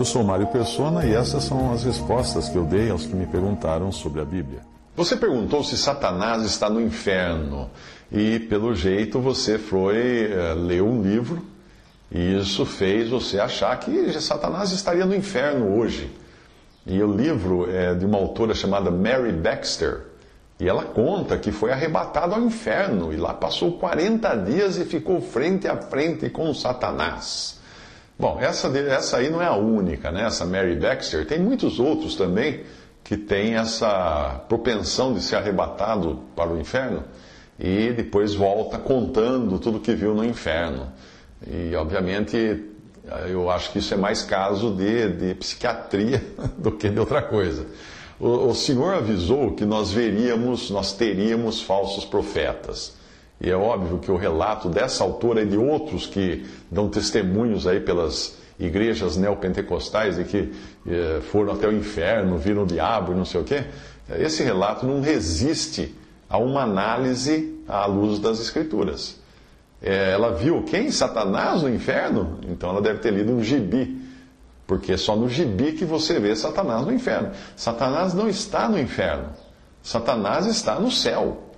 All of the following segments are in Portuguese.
Eu sou Mário Persona e essas são as respostas que eu dei aos que me perguntaram sobre a Bíblia. Você perguntou se Satanás está no inferno e, pelo jeito, você foi uh, ler um livro e isso fez você achar que Satanás estaria no inferno hoje. E o livro é de uma autora chamada Mary Baxter. E ela conta que foi arrebatado ao inferno e lá passou 40 dias e ficou frente a frente com Satanás. Bom, essa, essa aí não é a única, né? Essa Mary Baxter. Tem muitos outros também que têm essa propensão de ser arrebatado para o inferno e depois volta contando tudo que viu no inferno. E, obviamente, eu acho que isso é mais caso de, de psiquiatria do que de outra coisa. O, o Senhor avisou que nós veríamos, nós teríamos falsos profetas. E é óbvio que o relato dessa autora e de outros que dão testemunhos aí pelas igrejas neopentecostais e que eh, foram até o inferno, viram o diabo e não sei o quê, esse relato não resiste a uma análise à luz das Escrituras. É, ela viu quem? Satanás no inferno? Então ela deve ter lido um gibi, porque é só no gibi que você vê Satanás no inferno. Satanás não está no inferno, Satanás está no céu.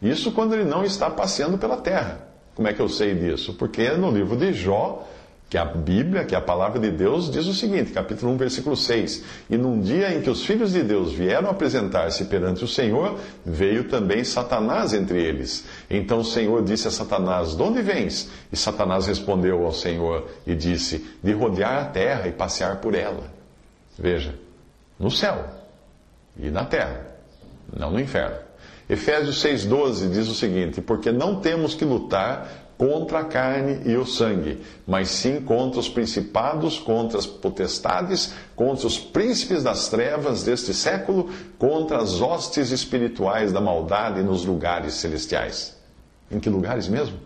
Isso quando ele não está passeando pela terra. Como é que eu sei disso? Porque no livro de Jó, que a Bíblia, que a palavra de Deus, diz o seguinte, capítulo 1, versículo 6: E num dia em que os filhos de Deus vieram apresentar-se perante o Senhor, veio também Satanás entre eles. Então o Senhor disse a Satanás: De onde vens? E Satanás respondeu ao Senhor e disse: De rodear a terra e passear por ela. Veja, no céu e na terra, não no inferno. Efésios 6,12 diz o seguinte: Porque não temos que lutar contra a carne e o sangue, mas sim contra os principados, contra as potestades, contra os príncipes das trevas deste século, contra as hostes espirituais da maldade nos lugares celestiais. Em que lugares mesmo?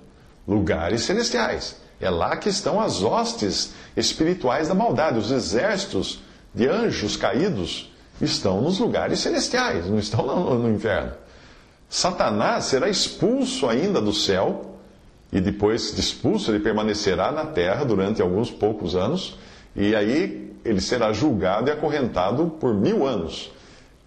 Lugares celestiais. É lá que estão as hostes espirituais da maldade, os exércitos de anjos caídos estão nos lugares celestiais, não estão no, no inferno. Satanás será expulso ainda do céu, e depois de expulso, ele permanecerá na terra durante alguns poucos anos, e aí ele será julgado e acorrentado por mil anos.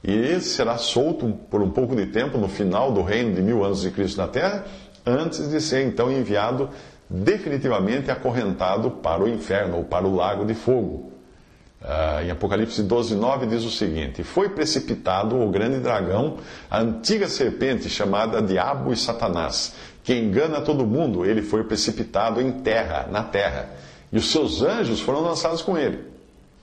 E será solto por um pouco de tempo no final do reino de mil anos de Cristo na terra, antes de ser então enviado definitivamente acorrentado para o inferno ou para o lago de fogo. Uh, em Apocalipse 12, 9 diz o seguinte: Foi precipitado o grande dragão, a antiga serpente chamada Diabo e Satanás, que engana todo mundo. Ele foi precipitado em terra, na terra, e os seus anjos foram lançados com ele.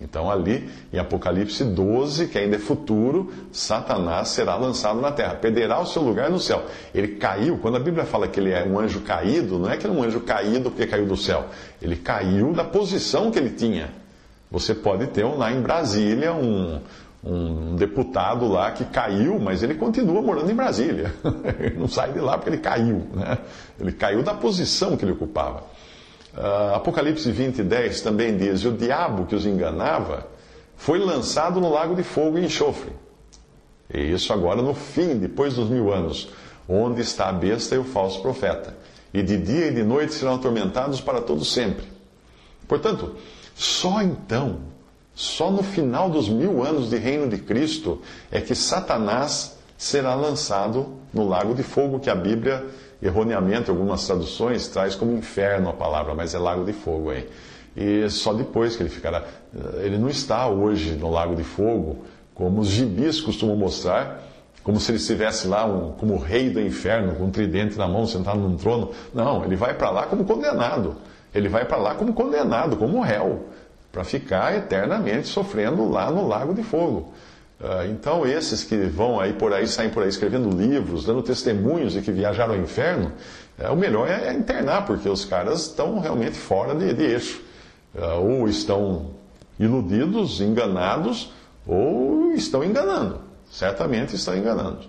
Então, ali em Apocalipse 12, que ainda é futuro, Satanás será lançado na terra, perderá o seu lugar no céu. Ele caiu, quando a Bíblia fala que ele é um anjo caído, não é que ele é um anjo caído porque caiu do céu. Ele caiu da posição que ele tinha. Você pode ter lá em Brasília um, um deputado lá que caiu, mas ele continua morando em Brasília. ele não sai de lá porque ele caiu. Né? Ele caiu da posição que ele ocupava. Uh, Apocalipse 20, 10 também diz: O diabo que os enganava foi lançado no lago de fogo e enxofre. E isso agora no fim, depois dos mil anos, onde está a besta e o falso profeta. E de dia e de noite serão atormentados para todo sempre. Portanto, só então, só no final dos mil anos de reino de Cristo, é que Satanás será lançado no lago de fogo, que a Bíblia, erroneamente, algumas traduções, traz como inferno a palavra, mas é lago de fogo aí. E só depois que ele ficará. Ele não está hoje no lago de fogo, como os gibis costumam mostrar, como se ele estivesse lá um, como rei do inferno, com um tridente na mão, sentado num trono. Não, ele vai para lá como condenado. Ele vai para lá como condenado, como réu, para ficar eternamente sofrendo lá no lago de fogo. Ah, então, esses que vão aí por aí, saem por aí escrevendo livros, dando testemunhos de que viajaram ao inferno, é, o melhor é, é internar, porque os caras estão realmente fora de, de eixo. Ah, ou estão iludidos, enganados, ou estão enganando. Certamente estão enganando.